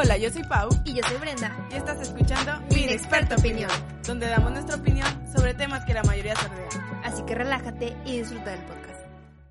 Hola, yo soy Pau Y yo soy Brenda. y estás escuchando Mi Inexperta Opinión. donde damos nuestra opinión sobre temas que la mayoría sordean. Así que relájate y disfruta del podcast.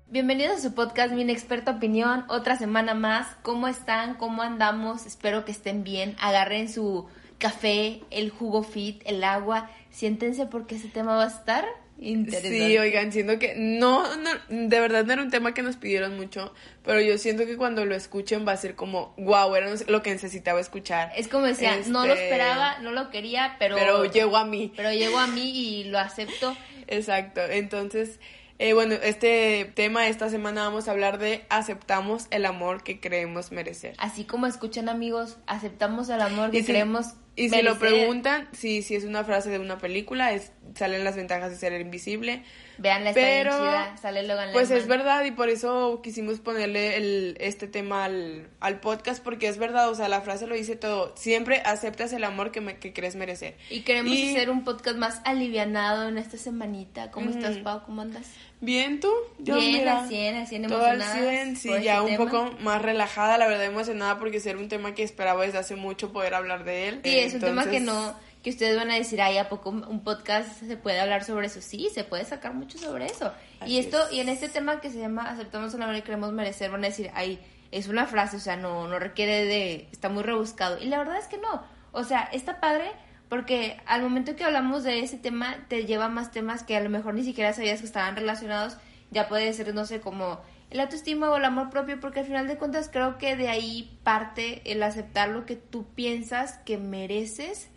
Bienvenidos a su podcast Mi Inexperta Opinión. Otra semana más. ¿Cómo están? ¿Cómo andamos? Espero que estén bien. Agarren su café, el jugo fit, el agua. Siéntense porque ese tema va a estar interesante. Sí, oigan, siento que no, no, de verdad no era un tema que nos pidieron mucho, pero yo siento que cuando lo escuchen va a ser como, wow, era lo que necesitaba escuchar. Es como decía, no lo Este, esperaba, no lo quería, pero... Pero llegó a mí. Pero llegó a mí y lo acepto. Exacto, entonces, eh, bueno, este tema esta semana vamos a hablar de aceptamos el amor que creemos merecer. Así como escuchan amigos, aceptamos el amor que si- creemos Y si lo preguntan, si, si es una frase de una película, es, salen las ventajas de ser invisible. Está bien Pero, chida, sale Logan Pues es verdad y por eso quisimos ponerle el, este tema al, al podcast porque es verdad, o sea, la frase lo dice todo. Siempre aceptas el amor que, me- que crees merecer. Y queremos Y- hacer un podcast más alivianado en esta semanita. ¿Cómo estás, Pau? ¿Cómo andas? Bien, ¿tú? Yo, Bien, mira, al 100, al 100 Todo al emocionadas 100, sí, ya este un tema. poco más relajada, la verdad emocionada porque era un tema que esperaba desde hace mucho poder hablar de él. Sí, es un tema que Entonces, no que ustedes van a decir, ay, ¿a poco un podcast se puede hablar sobre eso? Sí, se puede sacar mucho sobre eso. Así y esto, es. y en este tema que se llama Aceptamos el amor y queremos merecer, van a decir, ay, es una frase, o sea, no, no requiere de, está muy rebuscado. Y la verdad es que no. O sea, está padre porque al momento que hablamos de ese tema, te lleva más temas que a lo mejor ni siquiera sabías que estaban relacionados. Ya puede ser, no sé, como el autoestima o el amor propio, porque al final de cuentas creo que de ahí parte el aceptar lo que tú piensas que mereces.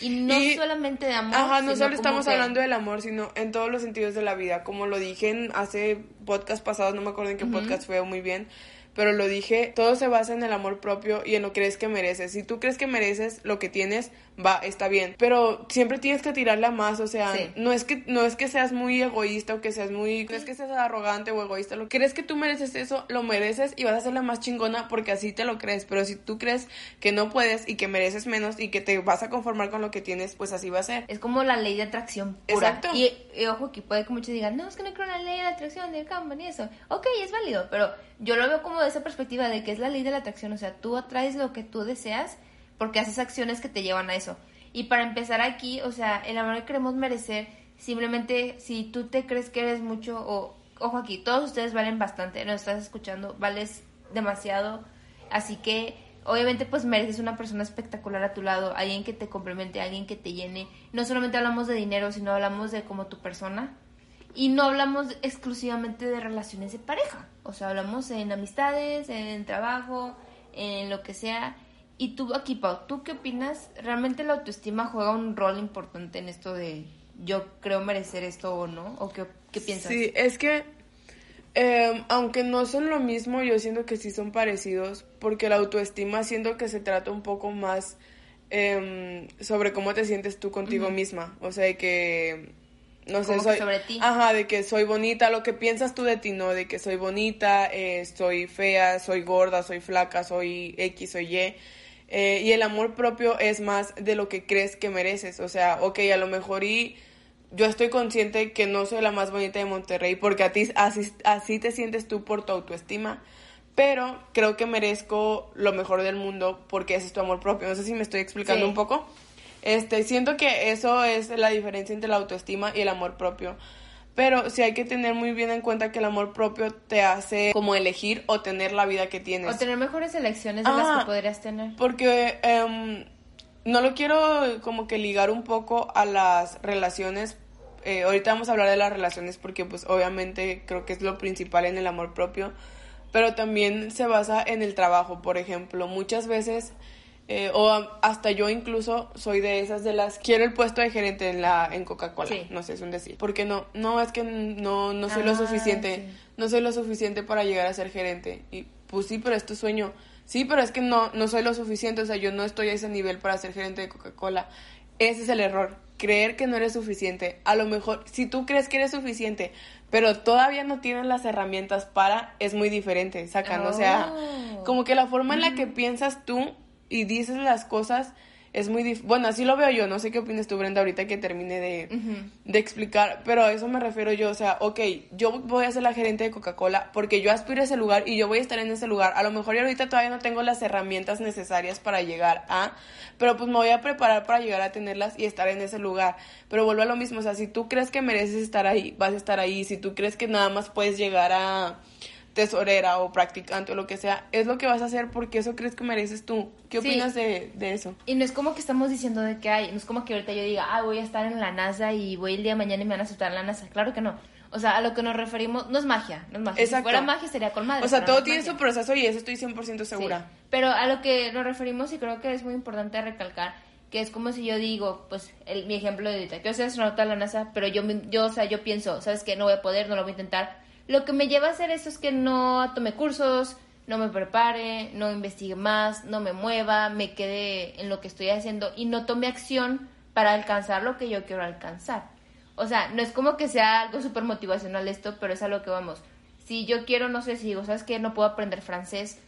Y no Y- solamente de amor. Ajá, no solo estamos que- hablando del amor, sino en todos los sentidos de la vida. Como lo dije en hace podcast pasados, no me acuerdo en qué podcast fue muy bien, pero lo dije, todo se basa en el amor propio y en lo que crees que mereces. Si tú crees que mereces lo que tienes, va, está bien. Pero siempre tienes que tirarla más, o sea, Sí. no es que no es que seas muy egoísta o que seas muy, no es que seas arrogante o egoísta, lo crees que tú mereces eso, lo mereces y vas a ser la más chingona porque así te lo crees, pero si tú crees que no puedes y que mereces menos y que te vas a conformar con lo que tienes, pues así va a ser. Es como la ley de atracción pura. Exacto. Y, y ojo, que puede que muchos digan, no, es que no creo en la ley de atracción, del campo, ni eso. Ok, es válido, pero yo lo veo como esa perspectiva de que es la ley de la atracción. O sea, tú atraes lo que tú deseas porque haces acciones que te llevan a eso. Y para empezar aquí, o sea, el amor que queremos merecer, simplemente si tú te crees que eres mucho, o ojo aquí, todos ustedes valen bastante, nos estás escuchando, vales demasiado. Así que obviamente pues mereces una persona espectacular a tu lado, alguien que te complemente, alguien que te llene. No solamente hablamos de dinero, sino hablamos de como tu persona. Y no hablamos exclusivamente de relaciones de pareja. O sea, hablamos en amistades, en trabajo, en lo que sea. Y tú aquí, Pau, ¿tú qué opinas? ¿Realmente la autoestima juega un rol importante en esto de yo creo merecer esto o no? ¿O qué, qué piensas? Sí, es que eh, aunque no son lo mismo, yo siento que sí son parecidos, porque la autoestima siento que se trata un poco más em, sobre cómo te sientes tú contigo misma, o sea, de que no sé, soy sobre ti. ajá, de que soy bonita, lo que piensas tú de ti, no, de que soy bonita, eh, soy fea, soy gorda, soy flaca, soy X, soy Y. Eh, y el amor propio es más de lo que crees que mereces. O sea, ok, a lo mejor y yo estoy consciente que no soy la más bonita de Monterrey porque a ti así, así te sientes tú por tu autoestima. Pero creo que merezco lo mejor del mundo porque ese es tu amor propio. No sé si me estoy explicando Sí. un poco. Este, siento que eso es la diferencia entre la autoestima y el amor propio. Pero sí hay que tener muy bien en cuenta que el amor propio te hace como elegir o tener la vida que tienes. O tener mejores elecciones de las que podrías tener. Porque em, no lo quiero como que ligar un poco a las relaciones. Eh, ahorita vamos a hablar de las relaciones porque pues obviamente creo que es lo principal en el amor propio. Pero también se basa en el trabajo, por ejemplo. Muchas veces, eh, o hasta yo incluso soy de esas de las... Quiero el puesto de gerente en, la, en Coca-Cola. Sí. No sé, es un decir. Porque no, no, es que no, no soy lo Ah, suficiente sí. no soy lo suficiente para llegar a ser gerente. Y pues sí, pero es tu sueño. Sí, pero es que no, no soy lo suficiente, o sea, yo no estoy a ese nivel para ser gerente de Coca-Cola. Ese es el error, creer que no eres suficiente. A lo mejor, si tú crees que eres suficiente, pero todavía no tienes las herramientas para, es muy diferente, sacan, o sea, Oh. como que la forma en la que piensas tú y dices las cosas es muy difícil. Bueno, así lo veo yo, no sé qué opinas tú, Brenda, ahorita que termine de, de, explicar, pero a eso me refiero yo, o sea, ok, yo voy a ser la gerente de Coca-Cola porque yo aspiro a ese lugar y yo voy a estar en ese lugar. A lo mejor yo ahorita todavía no tengo las herramientas necesarias para llegar a, pero pues me voy a preparar para llegar a tenerlas y estar en ese lugar. Pero vuelvo a lo mismo, o sea, si tú crees que mereces estar ahí, vas a estar ahí. Si tú crees que nada más puedes llegar a tesorera o practicante o lo que sea, es lo que vas a hacer porque eso crees que mereces tú. ¿Qué opinas de, eso? Y no es como que estamos diciendo de que hay, no es como que ahorita yo diga, ah, voy a estar en la NASA y voy el día de mañana y me van a aceptar en la NASA. Claro que no. O sea, a lo que nos referimos, no es magia, no es magia. Si fuera magia sería con madre. O sea, todo tiene su proceso y eso estoy 100% segura. Pero a lo que nos referimos y creo que es muy importante recalcar que es como si yo digo, pues, el, mi ejemplo de ahorita, quiero ser astronauta de la NASA, pero yo, yo, o sea, yo pienso, ¿sabes qué? No voy a poder, no lo voy a intentar lo que me lleva a hacer eso es que no tome cursos, no me prepare, no investigue más, no me mueva, me quede en lo que estoy haciendo y no tome acción para alcanzar lo que yo quiero alcanzar. O sea, no es como que sea algo súper motivacional esto, pero es a lo que vamos. Si yo quiero, no sé si digo, ¿sabes qué? No puedo aprender francés.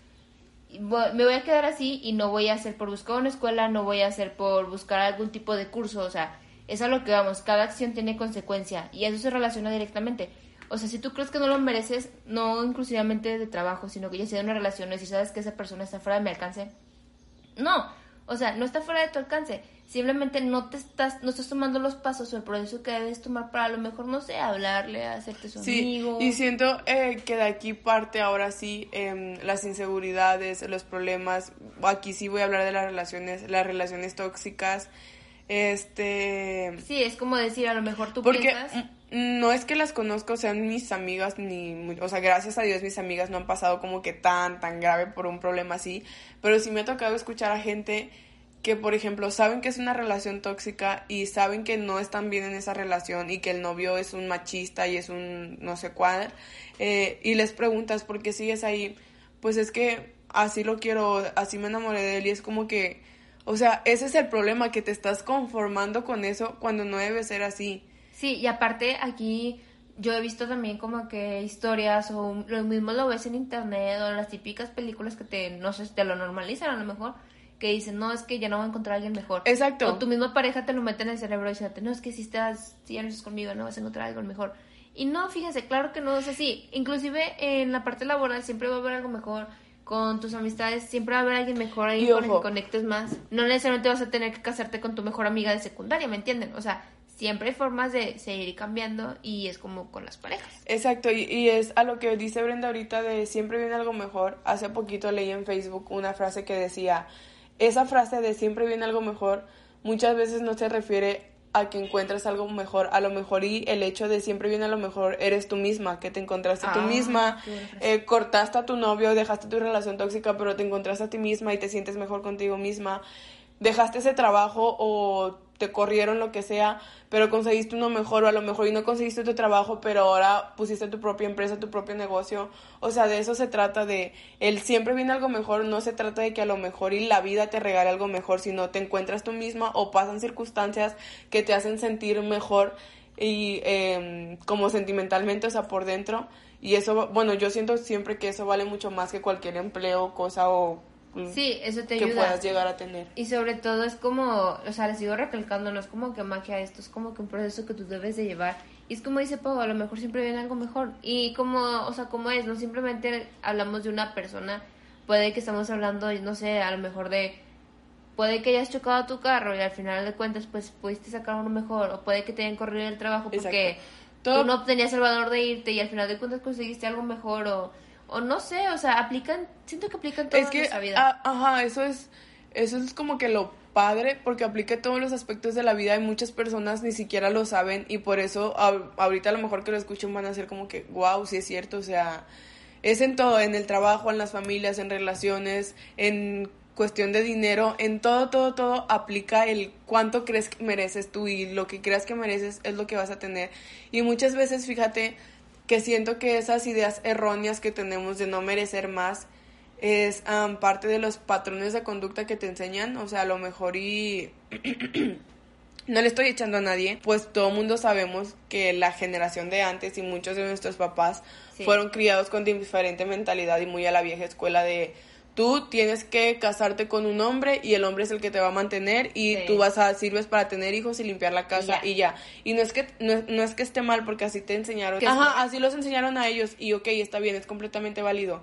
Me voy a quedar así y no voy a hacer por buscar una escuela, no voy a hacer por buscar algún tipo de curso. O sea, es a lo que vamos. Cada acción tiene consecuencia y eso se relaciona directamente. O sea, si tú crees que no lo mereces, no inclusivamente de trabajo, sino que ya sea de una relación, y si sabes que esa persona está fuera de mi alcance, no, o sea, no está fuera de tu alcance. Simplemente no te estás, no estás tomando los pasos o el proceso que debes tomar para a lo mejor, no sé, hablarle, hacerte su sí, amigo. Y siento eh, que de aquí parte ahora sí em, las inseguridades, los problemas. Aquí sí voy a hablar de las relaciones, las relaciones tóxicas. Este. Sí, es como decir, a lo mejor tú porque, piensas no es que las conozco, sean mis amigas, ni, o sea, gracias a Dios mis amigas no han pasado como que tan, tan grave por un problema así, pero sí me ha tocado escuchar a gente que, por ejemplo, saben que es una relación tóxica y saben que no están bien en esa relación y que el novio es un machista y es un no sé cuál, eh, y les preguntas por qué sigues ahí, pues es que así lo quiero, así me enamoré de él y es como que, o sea, ese es el problema, que te estás conformando con eso cuando no debe ser así. Sí, y aparte aquí yo he visto también como que historias o lo mismo lo ves en internet o las típicas películas que te, no sé, te lo normalizan a lo mejor, que dicen, no, es que ya no voy a encontrar a alguien mejor. Exacto. O tu misma pareja te lo mete en el cerebro y dice, no, es que si estás, si ya no estás conmigo, no vas a encontrar algo mejor. Y no, fíjense, claro que no es así. Inclusive en la parte laboral siempre va a haber algo mejor. Con tus amistades siempre va a haber alguien mejor ahí con el que conectes más. No necesariamente vas a tener que casarte con tu mejor amiga de secundaria, ¿me entienden? O sea, siempre hay formas de seguir cambiando y es como con las parejas. Exacto, y, es a lo que dice Brenda ahorita de siempre viene algo mejor. Hace poquito leí en Facebook una frase que decía, esa frase de siempre viene algo mejor muchas veces no se refiere a que encuentres algo mejor, a lo mejor y el hecho de siempre viene a lo mejor eres tú misma, que te encontraste tú ah, misma, eh, cortaste a tu novio, dejaste tu relación tóxica, pero te encontraste a ti misma y te sientes mejor contigo misma, dejaste ese trabajo o te corrieron, lo que sea, pero conseguiste uno mejor o a lo mejor y no conseguiste tu trabajo, pero ahora pusiste tu propia empresa, tu propio negocio. O sea, de eso se trata de el siempre viene algo mejor, no se trata de que a lo mejor y la vida te regale algo mejor, sino te encuentras tú misma o pasan circunstancias que te hacen sentir mejor y em, como sentimentalmente, o sea, por dentro. Y eso, bueno, yo siento siempre que eso vale mucho más que cualquier empleo, cosa o Sí, eso te ayuda. Que puedas llegar a tener. Y sobre todo es como, o sea, le sigo recalcando, no es como que magia esto, es como que un proceso que tú debes de llevar. Y es como dice Pau, a lo mejor siempre viene algo mejor. Y como, o sea, como es, no simplemente hablamos de una persona, puede que estamos hablando, no sé, a lo mejor de, puede que hayas chocado tu carro y al final de cuentas, pues pudiste sacar uno mejor, o puede que te hayan corrido el trabajo porque tú no tenías el valor de irte y al final de cuentas conseguiste algo mejor o o no sé, o sea, aplican, siento que aplican toda es que, vida. ajá, eso es, eso es como que lo padre, porque aplica todos los aspectos de la vida y muchas personas ni siquiera lo saben y por eso ahorita a lo mejor que lo escuchen van a ser como que, wow, sí es cierto, o sea, es en todo, en el trabajo, en las familias, en relaciones, en cuestión de dinero, en todo, todo, todo aplica el cuánto crees que mereces tú y lo que creas que mereces es lo que vas a tener. Y muchas veces, fíjate, que siento que esas ideas erróneas que tenemos de no merecer más es parte de los patrones de conducta que te enseñan, o sea, a lo mejor y no le estoy echando a nadie, pues todo mundo sabemos que la generación de antes y muchos de nuestros papás fueron criados con diferente mentalidad y muy a la vieja escuela de tú tienes que casarte con un hombre y el hombre es el que te va a mantener y tú vas a sirves para tener hijos y limpiar la casa y ya. Y, no es que no, es que esté mal porque así te enseñaron. Ajá, así los enseñaron a ellos y ok, está bien, es completamente válido.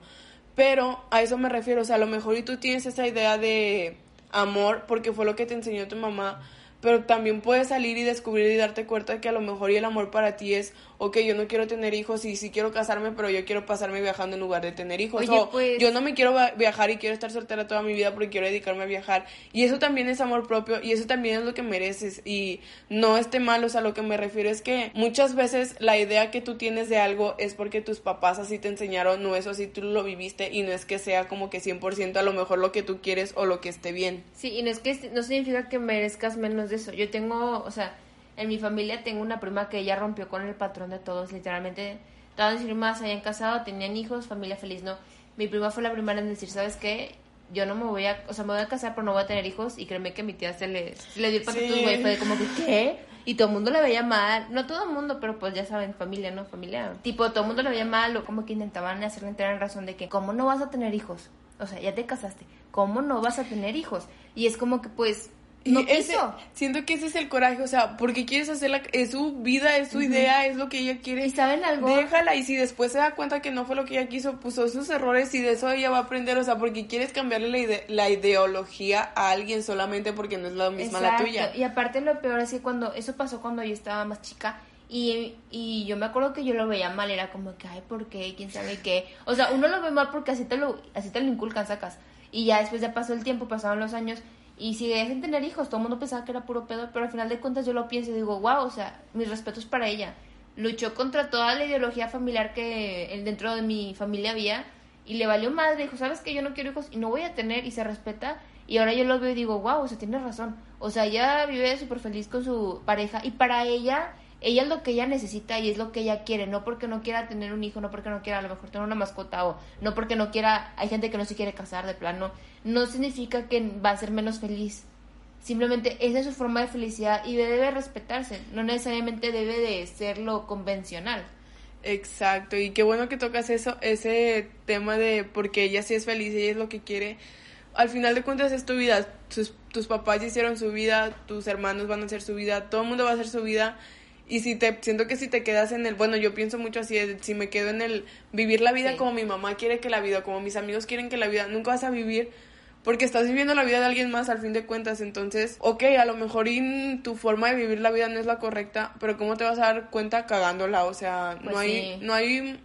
Pero a eso me refiero, o sea, a lo mejor y tú tienes esa idea de amor porque fue lo que te enseñó tu mamá, pero también puedes salir y descubrir y darte cuenta que a lo mejor y el amor para ti es ok, yo no quiero tener hijos y sí quiero casarme, pero yo quiero pasarme viajando en lugar de tener hijos. o pues yo no me quiero viajar y quiero estar soltera toda mi vida porque quiero dedicarme a viajar. Y eso también es amor propio y eso también es lo que mereces. Y no esté mal, o sea, lo que me refiero es que muchas veces la idea que tú tienes de algo es porque tus papás así te enseñaron, no es así tú lo viviste y no es que sea como que 100% a lo mejor lo que tú quieres o lo que esté bien. Sí, y no es que no significa que merezcas menos de eso. Yo tengo, o sea, en mi familia tengo una prima que ella rompió con el patrón de todos, literalmente. Todas mis primas se habían casado, tenían hijos, familia feliz, no. Mi prima fue la primera en decir, ¿sabes qué? Yo no me voy a, o sea, me voy a casar, pero no voy a tener hijos. Y créeme que mi tía se le, le dio el patrón, güey. Fue como que, ¿qué? Y todo el mundo le veía mal. No todo el mundo, pero pues ya saben, familia, ¿no? Familia. Tipo, todo el mundo le veía mal o como que intentaban hacerle entrar en razón de que, ¿cómo no vas a tener hijos? O sea, ya te casaste. ¿Cómo no vas a tener hijos? Y es como que, pues, no ese, siento que ese es el coraje, o sea, porque quieres hacerla, es su vida, es su idea, es lo que ella quiere. ¿Y saben algo? Déjala, y si después se da cuenta que no fue lo que ella quiso, puso sus errores y de eso ella va a aprender, o sea, porque quieres cambiarle la, la ideología a alguien solamente porque no es la misma la tuya. Y aparte lo peor es que cuando, eso pasó cuando yo estaba más chica, y, y yo me acuerdo que yo lo veía mal, era como que, ay, ¿por qué? ¿Quién sabe qué? O sea, uno lo ve mal porque así te lo, así te lo inculcan, sacas. Y ya después ya pasó el tiempo, pasaron los años y si dejen tener hijos, todo el mundo pensaba que era puro pedo, pero al final de cuentas yo lo pienso y digo, wow, o sea, mis respetos para ella. Luchó contra toda la ideología familiar que dentro de mi familia había y le valió madre, dijo, sabes que yo no quiero hijos y no voy a tener y se respeta. Y ahora yo lo veo y digo, wow, o sea, tiene razón. O sea, ella vive súper feliz con su pareja y para ella ella es lo que ella necesita y es lo que ella quiere, no porque no quiera tener un hijo, no porque no quiera a lo mejor tener una mascota o no porque no quiera, hay gente que no se quiere casar de plano, no significa que va a ser menos feliz. Simplemente esa es su forma de felicidad y debe respetarse, no necesariamente debe de ser lo convencional. Exacto, y qué bueno que tocas eso, ese tema de porque ella sí es feliz, ella es lo que quiere. Al final de cuentas es tu vida, tus, tus papás hicieron su vida, tus hermanos van a hacer su vida, todo el mundo va a hacer su vida y si te, siento que si te quedas en el, bueno, yo pienso mucho así, si me quedo en el vivir la vida como mi mamá quiere que la vida, como mis amigos quieren que la vida, nunca vas a vivir porque estás viviendo la vida de alguien más al fin de cuentas. Entonces, ok, a lo mejor tu forma de vivir la vida no es la correcta, pero ¿cómo te vas a dar cuenta cagándola? O sea, no pues hay, no hay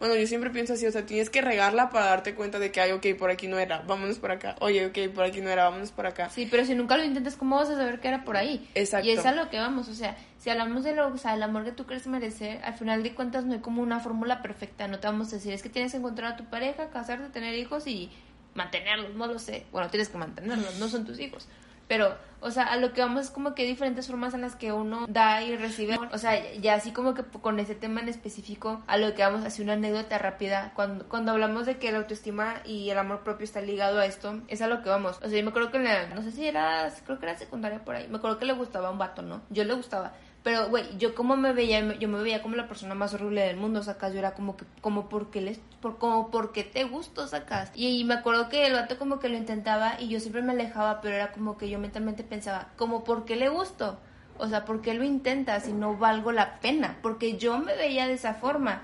bueno, yo siempre pienso así, o sea, tienes que regarla para darte cuenta de que, ay, ok, por aquí no era, vámonos por acá. Oye, ok, por aquí no era, vámonos por acá. Sí, pero si nunca lo intentas, ¿cómo vas a saber que era por ahí? Exacto. Y es a lo que vamos, o sea, si hablamos de lo, o sea, el amor que tú crees merecer, al final de cuentas no hay como una fórmula perfecta, no te vamos a decir, es que tienes que encontrar a tu pareja, casarte, tener hijos y mantenerlos, no lo sé. Bueno, tienes que mantenerlos, no son tus hijos. Pero, o sea, a lo que vamos es como que hay diferentes formas en las que uno da y recibe. O sea, ya así como que con ese tema en específico, a lo que vamos a hacer una anécdota rápida. Cuando, cuando hablamos de que la autoestima y el amor propio está ligado a esto, es a lo que vamos. O sea, yo me acuerdo que en la, no sé si era, creo que era secundaria por ahí, me acuerdo que le gustaba un vato, ¿no? Yo le gustaba. Pero, güey, yo como me veía, yo me veía como la persona más horrible del mundo, sacas, yo era como que, como porque les, por, como porque te gusto, sacas. Y, me acuerdo que el vato como que lo intentaba y yo siempre me alejaba, pero era como que yo mentalmente pensaba, como porque le gusto. O sea, ¿por qué lo intenta si no valgo la pena? Porque yo me veía de esa forma.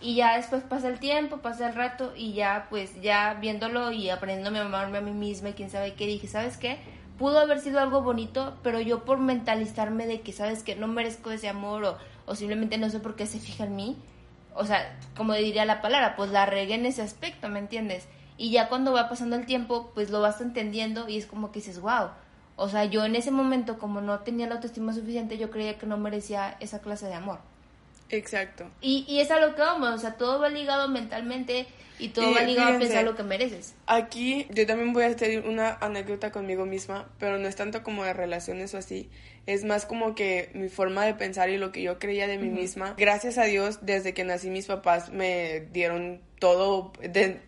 Y ya después pasa el tiempo, pasa el rato y ya pues ya viéndolo y aprendiéndome a amarme a mí misma y quién sabe qué, dije, ¿sabes qué? Pudo haber sido algo bonito, pero yo por mentalizarme de que, sabes que no merezco ese amor o, o simplemente no sé por qué se fija en mí, o sea, como diría la palabra, pues la regué en ese aspecto, ¿me entiendes? Y ya cuando va pasando el tiempo, pues lo vas entendiendo y es como que dices, wow. O sea, yo en ese momento, como no tenía la autoestima suficiente, yo creía que no merecía esa clase de amor. Exacto. Y, y es a lo que vamos, o sea, todo va ligado mentalmente y todo va ligado a pensar lo que mereces. Aquí yo también voy a hacer una anécdota conmigo misma, pero no es tanto como de relaciones o así, es más como que mi forma de pensar y lo que yo creía de mí misma. Gracias a Dios, desde que nací mis papás me dieron todo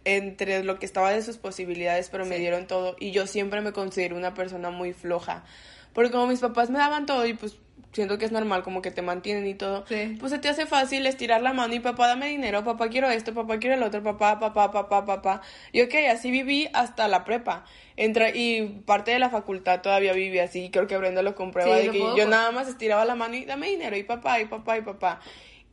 entre lo que estaba de sus posibilidades, pero me dieron todo y yo siempre me considero una persona muy floja Porque como mis papás me daban todo y pues siento que es normal, como que te mantienen y todo, Sí. pues se te hace fácil estirar la mano y papá dame dinero, papá quiero esto, papá quiero el otro, papá, papá, papá, papá. Y ok, así viví hasta la prepa. Entra, y parte de la facultad todavía viví así, creo que Brenda lo comprueba, Sí, de lo que yo nada más estiraba la mano y dame dinero y papá, y papá, y papá.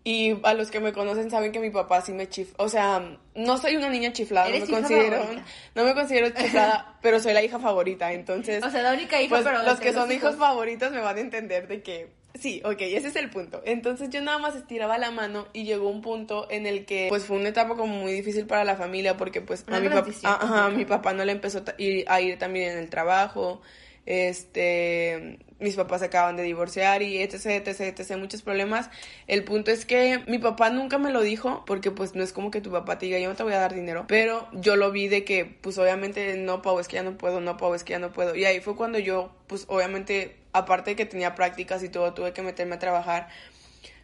Y a los que me conocen saben que mi papá sí me chifla. O sea, no soy una niña chiflada, no me considero, favorita. no me considero chiflada, pero soy la hija favorita. Entonces, O sea, la única hija, pues pero los que son hijos favoritos me van a entender de que sí, ok, ese es el punto. Entonces yo nada más estiraba la mano y llegó un punto en el que pues fue una etapa como muy difícil para la familia porque pues Una a mi, papá, ajá, a mi papá no le empezó a ir, a ir también en el trabajo. Este, mis papás se acaban de divorciar y etc, etc, etc, muchos problemas. El punto es que mi papá nunca me lo dijo porque pues no es como que tu papá te diga yo no te voy a dar dinero, pero yo lo vi de que pues obviamente no, Pau, es que ya no puedo, no, Pau, es que ya no puedo. Y ahí fue cuando yo pues obviamente aparte de que tenía prácticas y todo, tuve que meterme a trabajar.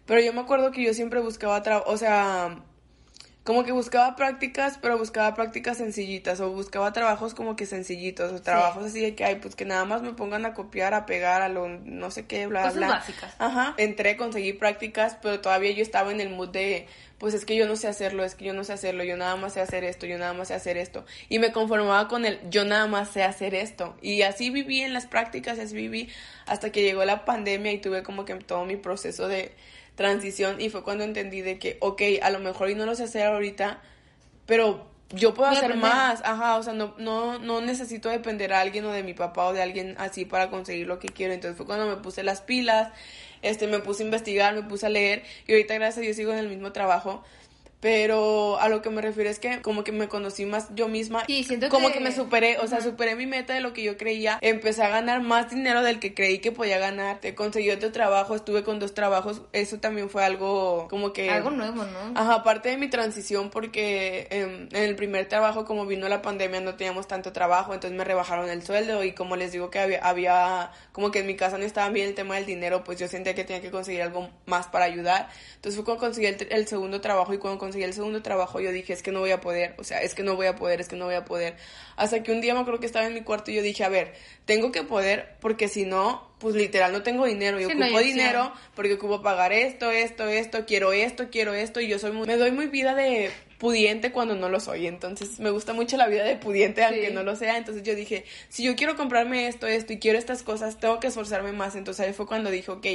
Pero yo me acuerdo que yo siempre buscaba trabajo, o sea, como que buscaba prácticas, pero buscaba prácticas sencillitas o buscaba trabajos como que sencillitos o trabajos así de que ay, pues que nada más me pongan a copiar, a pegar a lo no sé qué, bla Cosas bla. básicas. Ajá. Entré, conseguí prácticas, pero todavía yo estaba en el mood de pues es que yo no sé hacerlo, es que yo no sé hacerlo, yo nada más sé hacer esto, yo nada más sé hacer esto. Y me conformaba con el yo nada más sé hacer esto. Y así viví en las prácticas, así viví hasta que llegó la pandemia y tuve como que todo mi proceso de transición y fue cuando entendí de que, ok, a lo mejor y no lo sé hacer ahorita, pero yo puedo Voy hacer más, ajá, o sea, no, no, no necesito depender a alguien o de mi papá o de alguien así para conseguir lo que quiero. Entonces fue cuando me puse las pilas, este, me puse a investigar, me puse a leer y ahorita gracias a Dios sigo en el mismo trabajo. Pero a lo que me refiero es que como que me conocí más yo misma. Sí, siento como que- que me superé, o sea, superé mi meta de lo que yo creía. Empecé a ganar más dinero del que creí que podía ganar. Te conseguí otro trabajo, estuve con dos trabajos. Eso también fue algo como que... Algo nuevo, ¿no? Ajá, aparte de mi transición porque em, en el primer trabajo como vino la pandemia no teníamos tanto trabajo, entonces me rebajaron el sueldo y como les digo que había, había como que en mi casa no estaba bien el tema del dinero, pues yo sentía que tenía que conseguir algo más para ayudar. Entonces fue cuando conseguí el, el segundo trabajo y cuando conseguí el segundo trabajo yo dije, es que no voy a poder, o sea, es que no voy a poder, es que no voy a poder. Hasta que un día me acuerdo que estaba en mi cuarto y yo dije, a ver, tengo que poder porque si no, pues literal no tengo dinero, yo Sí, ocupo dinero porque ocupo pagar esto, esto, esto, quiero esto, quiero esto, y yo soy muy, me doy muy vida de pudiente cuando no lo soy, entonces me gusta mucho la vida de pudiente aunque no lo sea, entonces yo dije, si yo quiero comprarme esto, esto y quiero estas cosas, tengo que esforzarme más, entonces ahí fue cuando dije, ok,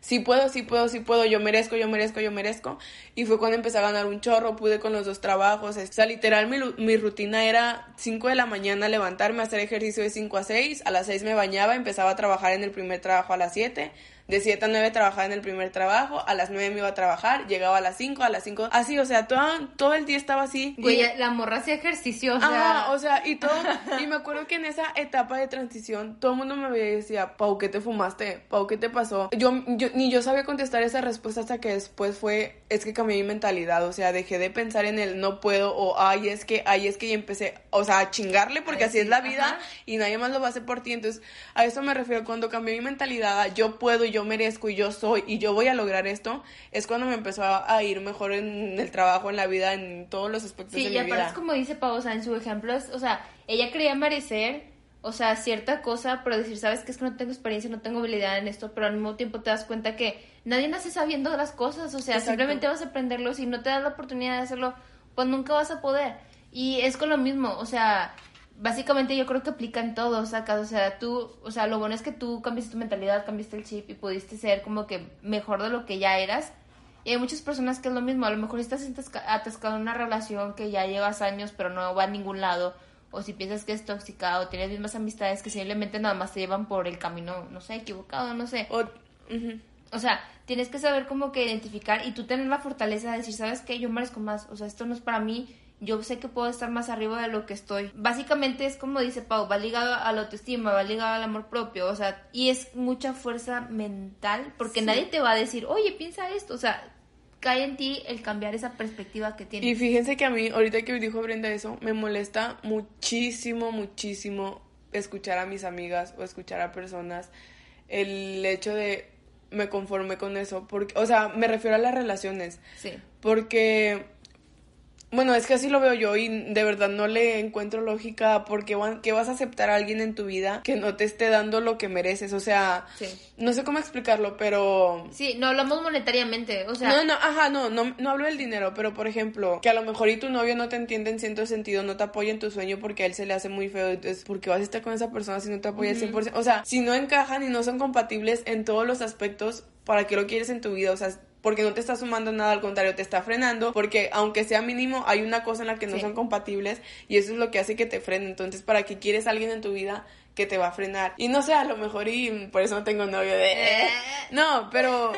sí puedo, sí puedo, sí puedo, yo merezco, yo merezco, yo merezco, y fue cuando empecé a ganar un chorro, pude con los dos trabajos, o sea, literal mi, mi rutina era 5 de la mañana levantarme, hacer ejercicio de 5 a 6, a las 6 me bañaba, empezaba a trabajar en el primer trabajo a las 7, de 7 a 9 trabajaba en el primer trabajo, a las 9 me iba a trabajar, llegaba a las 5, a las 5, así, o sea, todo, todo el día estaba así. Güey, y- la morra hacía ejercicio, o sea... Ajá, o sea, y todo, y me acuerdo que en esa etapa de transición, todo el mundo me veía y decía, Pau, ¿qué te fumaste? Pau, ¿qué te pasó? Yo, yo, ni yo sabía contestar esa respuesta hasta que después fue, es que cambié mi mentalidad, o sea, dejé de pensar en el no puedo, o ay, es que, ay, es que, y empecé, o sea, a chingarle, porque Ay, así sí, es la vida, ajá. y nadie más lo va a hacer por ti, entonces, a eso me refiero, cuando cambié mi mentalidad, yo puedo, yo merezco, y yo soy, y yo voy a lograr esto, es cuando me empezó a, a ir mejor en el trabajo, en la vida, en todos los aspectos Sí, de y mi aparte vida. es como dice Pau, o sea, en su ejemplo, es, o sea, ella creía merecer, o sea, cierta cosa, pero decir, sabes que es que no tengo experiencia, no tengo habilidad en esto, pero al mismo tiempo te das cuenta que nadie nace sabiendo las cosas, o sea, Exacto. simplemente vas a aprenderlo, si no te das la oportunidad de hacerlo, pues nunca vas a poder. Y es con lo mismo, o sea, básicamente yo creo que aplica en todo, sacas, o sea, tú, o sea, lo bueno es que tú cambiaste tu mentalidad, cambiaste el chip y pudiste ser como que mejor de lo que ya eras. Y hay muchas personas que es lo mismo, a lo mejor estás atasca- atascado en una relación que ya llevas años pero no va a ningún lado, o si piensas que es tóxica, o tienes mismas amistades que simplemente nada más te llevan por el camino, no sé, equivocado, no sé. O- ujú. O sea, tienes que saber como que identificar y tú tener la fortaleza de decir, ¿sabes qué? Yo merezco más, o sea, esto no es para mí, yo sé que puedo estar más arriba de lo que estoy. Básicamente es como dice Pau, va ligado a la autoestima, va ligado al amor propio, o sea, y es mucha fuerza mental, porque Sí. nadie te va a decir, oye, piensa esto, o sea, cae en ti el cambiar esa perspectiva que Y tienes. fíjense que a mí, ahorita que dijo Brenda eso, me molesta muchísimo, muchísimo escuchar a mis amigas o escuchar a personas el hecho de me conformé con eso, porque, o sea, me refiero a las relaciones, Sí. porque Bueno, es que así lo veo yo y de verdad no le encuentro lógica porque que vas a aceptar a alguien en tu vida que no te esté dando lo que mereces. O sea, no sé cómo explicarlo, pero... Sí, no hablamos monetariamente, o sea... No, no, ajá, no, no, no hablo del dinero, pero por ejemplo, que a lo mejor y tu novio no te entiende en cierto sentido, no te apoya en tu sueño porque a él se le hace muy feo, entonces, ¿por qué vas a estar con esa persona si no te apoya al 100%? O sea, si no encajan y no son compatibles en todos los aspectos, ¿para qué lo quieres en tu vida? O sea, porque no te está sumando nada, al contrario, te está frenando, porque aunque sea mínimo, hay una cosa en la que no son compatibles y eso es lo que hace que te frene. Entonces, ¿para qué quieres a alguien en tu vida que te va a frenar? Y no sé, a lo mejor y por eso no tengo novio de... Eh. No, pero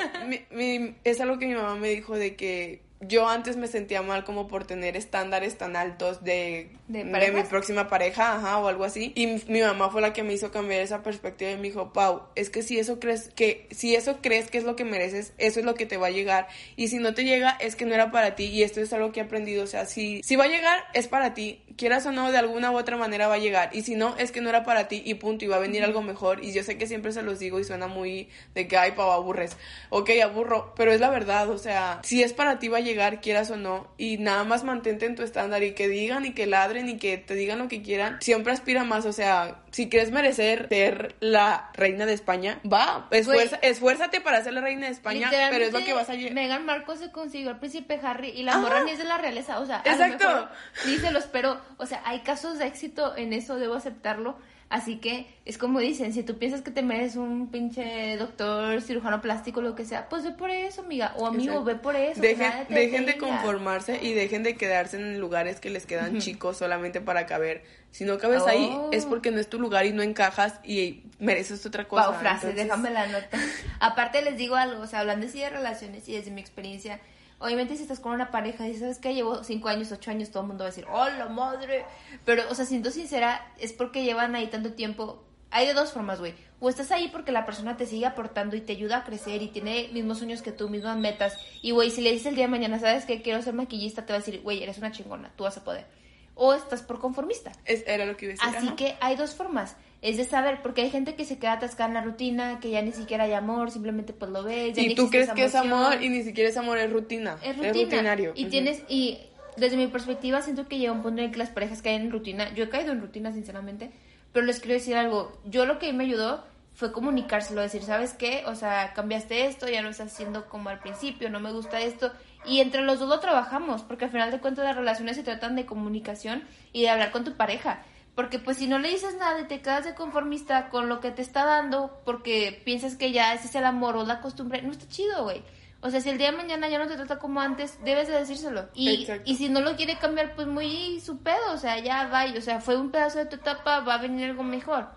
mi, es algo que mi mamá me dijo de que yo antes me sentía mal como por tener estándares tan altos de, ¿De, mi próxima pareja, ajá, o algo así. Y mi mamá fue la que me hizo cambiar esa perspectiva y me dijo, Pau, es que si eso crees que, si eso crees que es lo que mereces, eso es lo que te va a llegar. Y si no te llega, es que no era para ti. Y esto es algo que he aprendido. O sea, si, si va a llegar, es para ti. Quieras o no, de alguna u otra manera va a llegar. Y si no, es que no era para ti y punto. Y va a venir algo mejor. Y yo sé que siempre se los digo y suena muy de que, ay, Pau, aburres. Ok, aburro. Pero es la verdad. O sea, si es para ti, va a llegar, quieras o no. Y nada más mantente en tu estándar y que digan y que ladren y que te digan lo que quieran. Siempre aspira más. O sea, si quieres merecer ser la reina de España, va, esfuérzate para ser la reina de España, pero es lo que vas a llegar. Meghan Markle se consiguió al príncipe Harry y la morra ni es de la realeza, o sea, exacto. ni se lo espero, o sea, hay casos de éxito en eso, debo aceptarlo. Así que es como dicen, si tú piensas que te mereces un pinche doctor, cirujano plástico, lo que sea, pues ve por eso, amiga. O amigo, ve por eso. Dejen, de conformarse y dejen de quedarse en lugares que les quedan chicos solamente para caber. Si no cabes ahí, es oh. porque no es tu lugar y no encajas y mereces otra cosa. Wow, frase, déjame la nota. Aparte les digo algo, o sea, hablando así de relaciones y desde mi experiencia, Obviamente si estás con una pareja y sabes que llevo cinco años, ocho años, todo el mundo va a decir, ¡hola madre! Pero, o sea, siendo sincera, es porque llevan ahí tanto tiempo. Hay de dos formas, güey. O estás ahí porque la persona te sigue aportando y te ayuda a crecer y tiene mismos sueños que tú, mismas metas. Y, güey, si le dices el día de mañana, ¿sabes que quiero ser maquillista? Te va a decir, güey, eres una chingona, tú vas a poder. O estás por conformista. Es, era lo que iba a decir. Así que hay dos formas es de saber, porque hay gente que se queda atascada en la rutina, que ya ni siquiera hay amor, simplemente pues lo ves. y tú crees que es amor y ni siquiera es amor, es rutina. Es, rutinario. Y tienes, y desde mi perspectiva siento que llega un punto en que las parejas caen en rutina. Yo he caído en rutina, sinceramente, pero les quiero decir algo. Yo lo que me ayudó fue comunicárselo, decir, ¿sabes qué? O sea, cambiaste esto, ya no estás haciendo como al principio, no me gusta esto. Y entre los dos lo trabajamos, porque al final de cuentas las relaciones se tratan de comunicación y de hablar con tu pareja. Porque pues si no le dices nada y te quedas de conformista con lo que te está dando porque piensas que ya ese es el amor o la costumbre, no está chido, güey. O sea, si el día de mañana ya no te trata como antes, debes de decírselo. Y, y si no lo quiere cambiar, pues muy su pedo, o sea, ya va. O sea, fue un pedazo de tu etapa, va a venir algo mejor.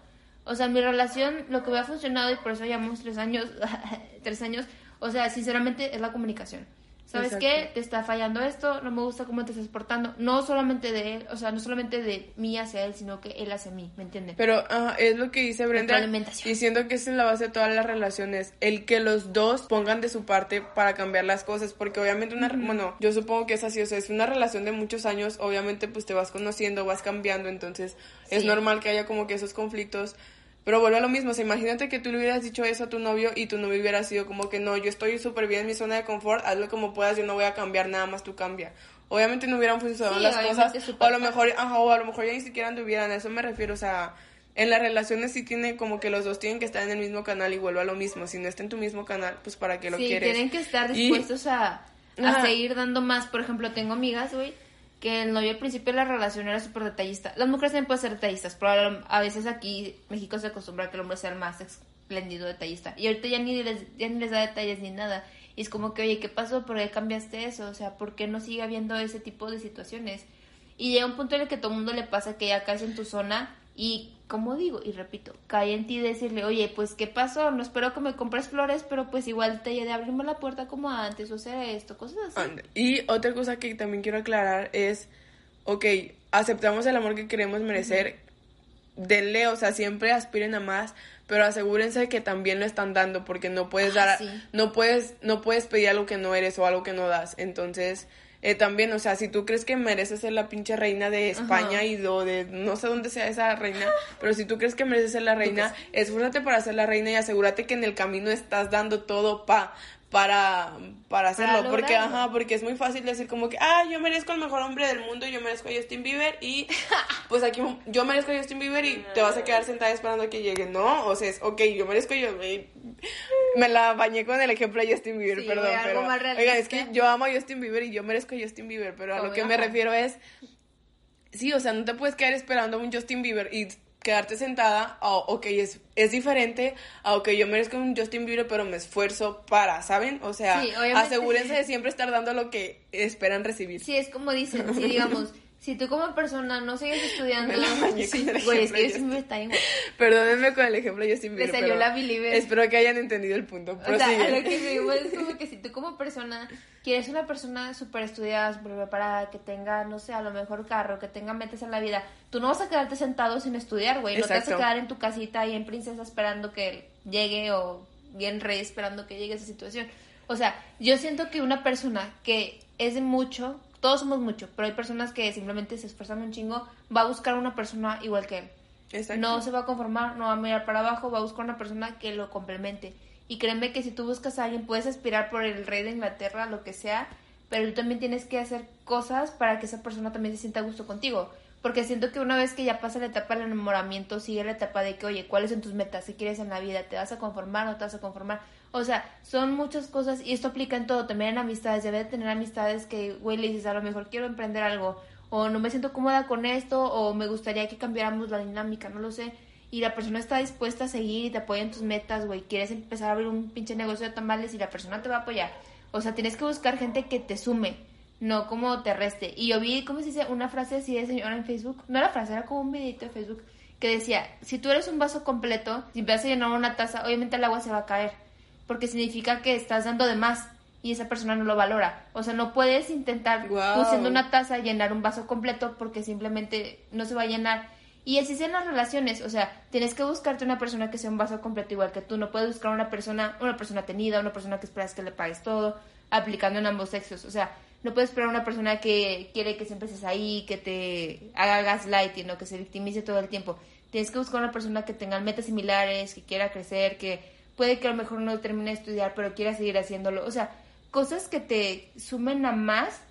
O sea, mi relación, lo que me ha funcionado, y por eso llevamos tres años, tres años, o sea, sinceramente es la comunicación. ¿Sabes qué? Te está fallando esto, no me gusta cómo te estás portando. No solamente de él, o sea, no solamente de mí hacia él, sino que él hacia mí, ¿me entiendes? Pero es lo que dice Brenda. Diciendo que es en la base de todas las relaciones, el que los dos pongan de su parte para cambiar las cosas, porque obviamente una, bueno, yo supongo que es así, o sea, es una relación de muchos años, obviamente pues te vas conociendo, vas cambiando, entonces es normal que haya como que esos conflictos pero vuelve a lo mismo, o sea, imagínate que tú le hubieras dicho eso a tu novio y tu novio hubiera sido como que no, yo estoy súper bien en mi zona de confort, hazlo como puedas, yo no voy a cambiar nada más, tú cambia. Obviamente no hubieran funcionado las cosas, o a lo mejor, ajá, o a lo mejor ya ni siquiera anduvieran, a eso me refiero, o sea, en las relaciones sí tiene como que los dos tienen que estar en el mismo canal y vuelvo a lo mismo, si no está en tu mismo canal, pues para qué lo sí, quieres. tienen que estar dispuestos a, a seguir dando más, por ejemplo, tengo amigas, güey, que el novio al principio de la relación era súper detallista. Las mujeres también pueden ser detallistas, pero a veces aquí México se acostumbra a que el hombre sea el más espléndido detallista. Y ahorita ya ni les, ya ni les da detalles ni nada. Y es como que, oye, ¿qué pasó? ¿Por qué cambiaste eso? O sea, ¿por qué no sigue habiendo ese tipo de situaciones? Y llega un punto en el que todo el mundo le pasa que ya caes en tu zona y como digo, y repito, cae en ti decirle, oye, pues, ¿qué pasó? No espero que me compres flores, pero pues igual te de abrirme la puerta como antes, o sea, esto, cosas así. Y otra cosa que también quiero aclarar es, ok, aceptamos el amor que queremos merecer, denle, o sea, siempre aspiren a más, pero asegúrense de que también lo están dando, porque no puedes ah, dar, no puedes, no puedes pedir algo que no eres o algo que no das, entonces eh, también, o sea, si tú crees que mereces ser la pinche reina de España y de no sé dónde sea esa reina, pero si tú crees que mereces ser la reina, esfúrzate para ser la reina y asegúrate que en el camino estás dando todo pa para, para hacerlo. porque, ajá, porque es muy fácil decir como que, ah, yo merezco el mejor hombre del mundo, yo merezco a Justin Bieber y pues aquí yo merezco a Justin Bieber y te vas a quedar sentada esperando a que llegue. No, o sea, es, ok, yo merezco yo. Me, la bañé con el ejemplo de Justin Bieber, Sí, perdón. algo pero, más oigan, es que yo amo a Justin Bieber y yo merezco a Justin Bieber, pero a lo que me ajá. refiero es, sí, o sea, no te puedes quedar esperando a un Justin Bieber y quedarte sentada, o ok, es, es diferente a, ok, yo merezco un Justin Bieber, pero me esfuerzo para, ¿saben? O sea, Sí, asegúrense de siempre estar dando lo que esperan recibir. Sí, es como dicen, si digamos, si tú como persona no sigues estudiando, sí, güey, es que yo siempre está güey. Perdónenme con el ejemplo de Justin Le salió la Believer. Espero que hayan entendido el punto. O sea, lo que me digo es como que si tú como persona quieres una persona súper estudiada, súper preparada, que tenga, no sé, a lo mejor carro, que tenga metas en la vida, tú no vas a quedarte sentado sin estudiar, güey. No te vas a quedar en tu casita y en princesa esperando que llegue o bien rey esperando que llegue esa situación. O sea, yo siento que una persona que es de mucho, todos somos mucho, pero hay personas que simplemente se esfuerzan un chingo, va a buscar una persona igual que él. Exacto. No se va a conformar, no va a mirar para abajo, va a buscar una persona que lo complemente. Y créeme que si tú buscas a alguien, puedes aspirar por el rey de Inglaterra, lo que sea, pero tú también tienes que hacer cosas para que esa persona también se sienta a gusto contigo. Porque siento que una vez que ya pasa la etapa del enamoramiento, sigue la etapa de que, oye, ¿cuáles son tus metas? ¿Qué quieres en la vida? ¿Te vas a conformar o no te vas a conformar? O sea, son muchas cosas y esto aplica en todo, también en amistades. Debe de tener amistades que, güey, le dices, a lo mejor quiero emprender algo, o no me siento cómoda con esto, o me gustaría que cambiáramos la dinámica, no lo sé. Y la persona está dispuesta a seguir y te apoya en tus metas, güey. Quieres empezar a abrir un pinche negocio de tamales y la persona te va a apoyar. O sea, tienes que buscar gente que te sume, no como te reste. Y yo vi, ¿cómo se dice? Una frase así de señora en Facebook. No era frase, era como un videito de Facebook que decía, si tú eres un vaso completo, si empiezas a llenar una taza, obviamente el agua se va a caer. Porque significa que estás dando de más y esa persona no lo valora. O sea, no puedes intentar tú siendo una taza llenar un vaso completo porque simplemente no se va a llenar. Y así sean las relaciones, o sea, tienes que buscarte una persona que sea un vaso completo igual que tú, no puedes buscar una persona, una persona tenida, una persona que esperas que le pagues todo, aplicando en ambos sexos, o sea, no puedes esperar una persona que quiere que siempre estés ahí, que te haga gaslighting o que se victimice todo el tiempo. Tienes que buscar una persona que tenga metas similares, que quiera crecer, que puede que a lo mejor no termine de estudiar, pero quiera seguir haciéndolo, o sea, cosas que te sumen a más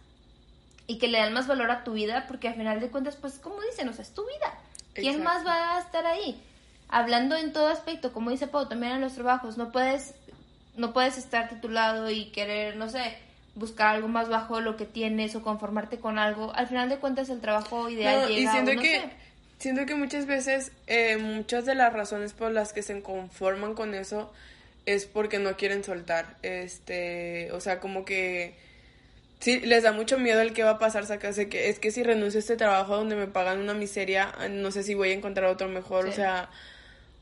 y que le dan más valor a tu vida, porque al final de cuentas, pues, como dicen, o sea, es tu vida. ¿Quién Exacto. más va a estar ahí? Hablando en todo aspecto, como dice Pau, también en los trabajos, no puedes, no puedes estar titulado y querer, no sé, buscar algo más bajo de lo que tienes o conformarte con algo. Al final de cuentas, el trabajo ideal No, llega y siento o no que sé. Siento que muchas veces eh, muchas de las razones por las que se conforman con eso es porque no quieren soltar este o sea como que sí les da mucho miedo el que va a pasar sacarse que es que si renuncio a este trabajo donde me pagan una miseria no sé si voy a encontrar otro mejor o sea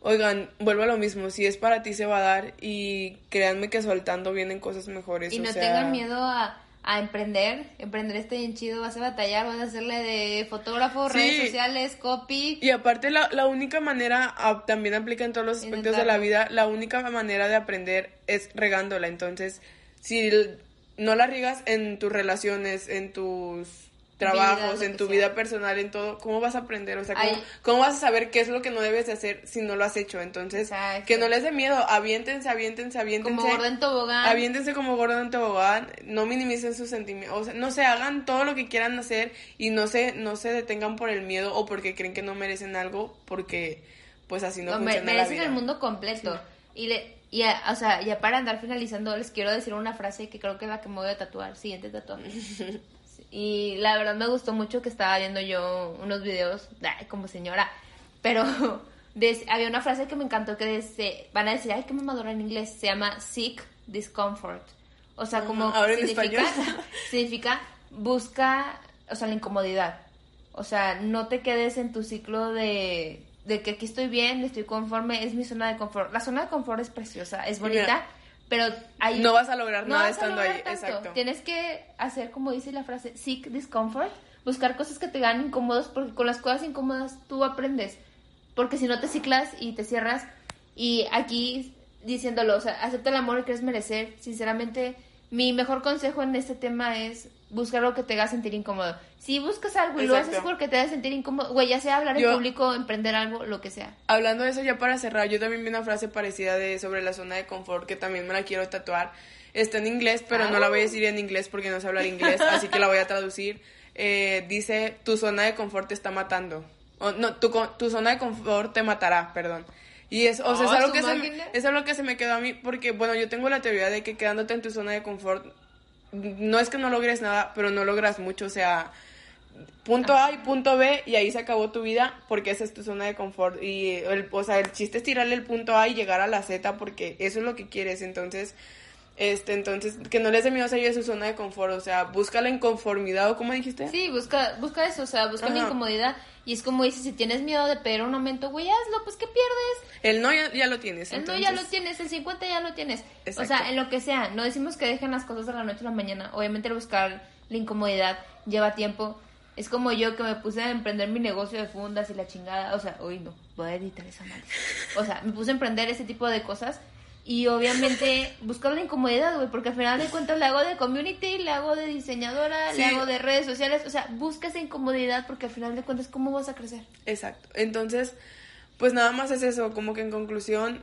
Oigan, vuelvo a lo mismo, si es para ti se va a dar y créanme que soltando vienen cosas mejores. Y o no sea, tengan miedo a, a emprender. Emprender está bien chido, vas a batallar, vas a hacerle de fotógrafo, Sí. redes sociales, copy. Y aparte la, la única manera, ah, también aplica en todos los aspectos de la vida, la única manera de aprender es regándola. Entonces, si no la riegas en tus relaciones, en tus trabajos, en tu sea. vida personal, en todo, ¿cómo vas a aprender? O sea, ¿cómo, cómo vas a saber qué es lo que no debes de hacer si no lo has hecho? Entonces, Exacto. que no les dé miedo, aviéntense, aviéntense, aviéntense. Como gordo en tobogán. Aviéntense como gordo en tobogán, no minimicen sus sentimientos, o sea, no se hagan todo lo que quieran hacer y no se, no se detengan por el miedo o porque creen que no merecen algo, porque pues así no No, funciona la merecen vida. el mundo completo. Y, le, y a- o sea, ya para andar finalizando, les quiero decir una frase que creo que es la que me voy a tatuar. Siguiente tatuaje. Y la verdad me gustó mucho que estaba viendo yo unos videos, ay, como señora, pero des- había una frase que me encantó que dice, van a decir, ay, qué mamadora en inglés, se llama seek discomfort. O sea, como ahora en significa, español. significa busca, o sea, la incomodidad. O sea, no te quedes en tu ciclo de, de que aquí estoy bien, estoy conforme, es mi zona de confort. La zona de confort es preciosa, es bonita, Mira, pero hay... no vas a lograr no nada estando lograr ahí, tanto. exacto. Tienes que hacer, como dice la frase, seek discomfort, buscar cosas que te hagan incómodos, porque con las cosas incómodas tú aprendes. Porque si no te ciclas y te cierras, y aquí diciéndolo, o sea, acepta el amor que quieres merecer, sinceramente Mi mejor consejo en este tema es buscar algo que te haga sentir incómodo. Si buscas algo y lo haces porque te haga sentir incómodo, güey, ya sea hablar en público, emprender algo, lo que sea. Hablando de eso, ya para cerrar, yo también vi una frase parecida de sobre la zona de confort que también me la quiero tatuar. Está en inglés, pero no la voy a decir en inglés porque no sé hablar inglés, así que la voy a traducir. Eh, dice, tu zona de confort te está matando. O, no, tu, tu zona de confort te matará, perdón. Y es, o sea, es, Oh, algo que se me, es algo que se me quedó a mí porque, bueno, yo tengo la teoría de que quedándote en tu zona de confort, no es que no logres nada, pero no logras mucho, o sea, punto A y punto B y ahí se acabó tu vida porque esa es tu zona de confort. Y el, o sea, el chiste es tirarle el punto A y llegar a la Z porque eso es lo que quieres, entonces este entonces que no les dé miedo salir de su zona de confort, o sea, busca la inconformidad o como dijiste? Sí, busca, busca eso, o sea, busca la incomodidad. Y es como dices, si tienes miedo de pedir un aumento, güey, hazlo, pues ¿qué pierdes? El no ya, ya lo tienes, El no ya lo tienes, el 50 ya lo tienes. O sea, en lo que sea, no decimos que dejen las cosas de la noche a la mañana. Obviamente el buscar la incomodidad lleva tiempo. Es como yo que me puse a emprender mi negocio de fundas y la chingada. O sea, hoy no, voy a editar esa madre. O sea, me puse a emprender ese tipo de cosas. Y obviamente buscar la incomodidad, güey, porque al final de cuentas le hago de community, le hago de diseñadora, Sí. le hago de redes sociales. O sea, busca esa incomodidad porque al final de cuentas, ¿cómo vas a crecer? Exacto. Entonces, pues nada más es eso, como que en conclusión,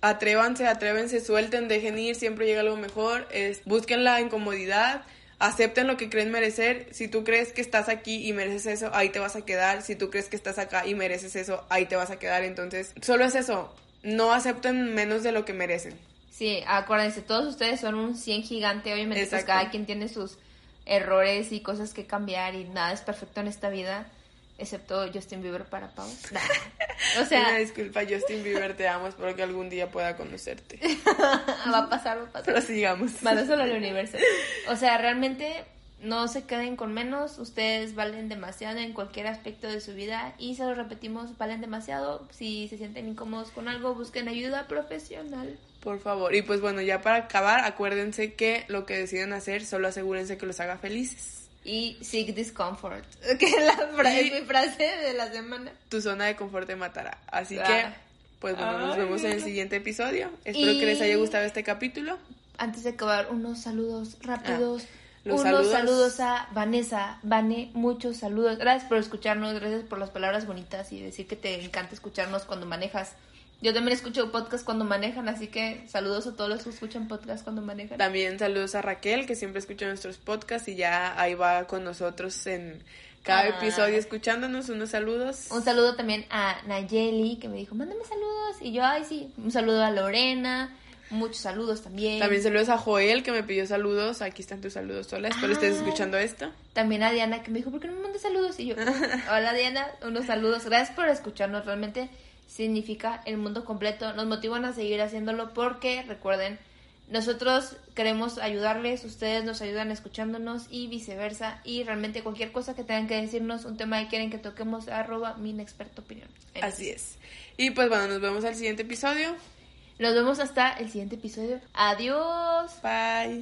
atrévanse, atrévense, suelten, dejen ir, siempre llega algo mejor, es, busquen la incomodidad, acepten lo que creen merecer, si tú crees que estás aquí y mereces eso, ahí te vas a quedar, si tú crees que estás acá y mereces eso, ahí te vas a quedar, entonces, solo es eso, no acepten menos de lo que merecen. Sí, acuérdense, todos ustedes son un 100 gigante, obviamente pues cada quien tiene sus errores y cosas que cambiar y nada es perfecto en esta vida, excepto Justin Bieber para Pau. o Una sea, disculpa, Justin Bieber, te amo, espero que algún día pueda conocerte. va a pasar, va a pasar. Pero sigamos. Al universo. O sea, realmente no se queden con menos, ustedes valen demasiado en cualquier aspecto de su vida y se lo repetimos, valen demasiado. Si se sienten incómodos con algo, busquen ayuda profesional. Por favor. Y pues bueno, ya para acabar, acuérdense que lo que deciden hacer, solo asegúrense que los haga felices. Y seek discomfort, que es, la es mi frase de la semana. Tu zona de confort te matará. Así Ah. que, pues bueno, nos Ay, vemos en el siguiente episodio. Espero Y- que les haya gustado este capítulo. Antes de acabar, unos saludos rápidos. Ah, los unos saludos. saludos. a Vanessa. Vane, muchos saludos. Gracias por escucharnos, gracias por las palabras bonitas y decir que te encanta escucharnos cuando manejas. Yo también escucho podcast cuando manejan, así que saludos a todos los que escuchan podcast cuando manejan. También saludos a Raquel, que siempre escucha nuestros podcasts y ya ahí va con nosotros en cada Ah. episodio escuchándonos. Unos saludos. Un saludo también a Nayeli, que me dijo, mándame saludos. Y yo, ay, sí. Un saludo a Lorena. Muchos saludos también. También saludos a Joel, que me pidió saludos. Aquí están tus saludos, Hola, espero estés Ah. escuchando esto. También a Diana que me dijo, ¿por qué no me mandas saludos? Y yo, hola Diana, unos saludos. Gracias por escucharnos. Realmente significa el mundo completo. Nos motivan a seguir haciéndolo porque, recuerden, nosotros queremos ayudarles, ustedes nos ayudan escuchándonos y viceversa. Y realmente cualquier cosa que tengan que decirnos, un tema que quieren que toquemos, arroba mi inexperta opinión. Así es. Y pues bueno, nos vemos al siguiente episodio. Nos vemos hasta el siguiente episodio. Adiós. Bye.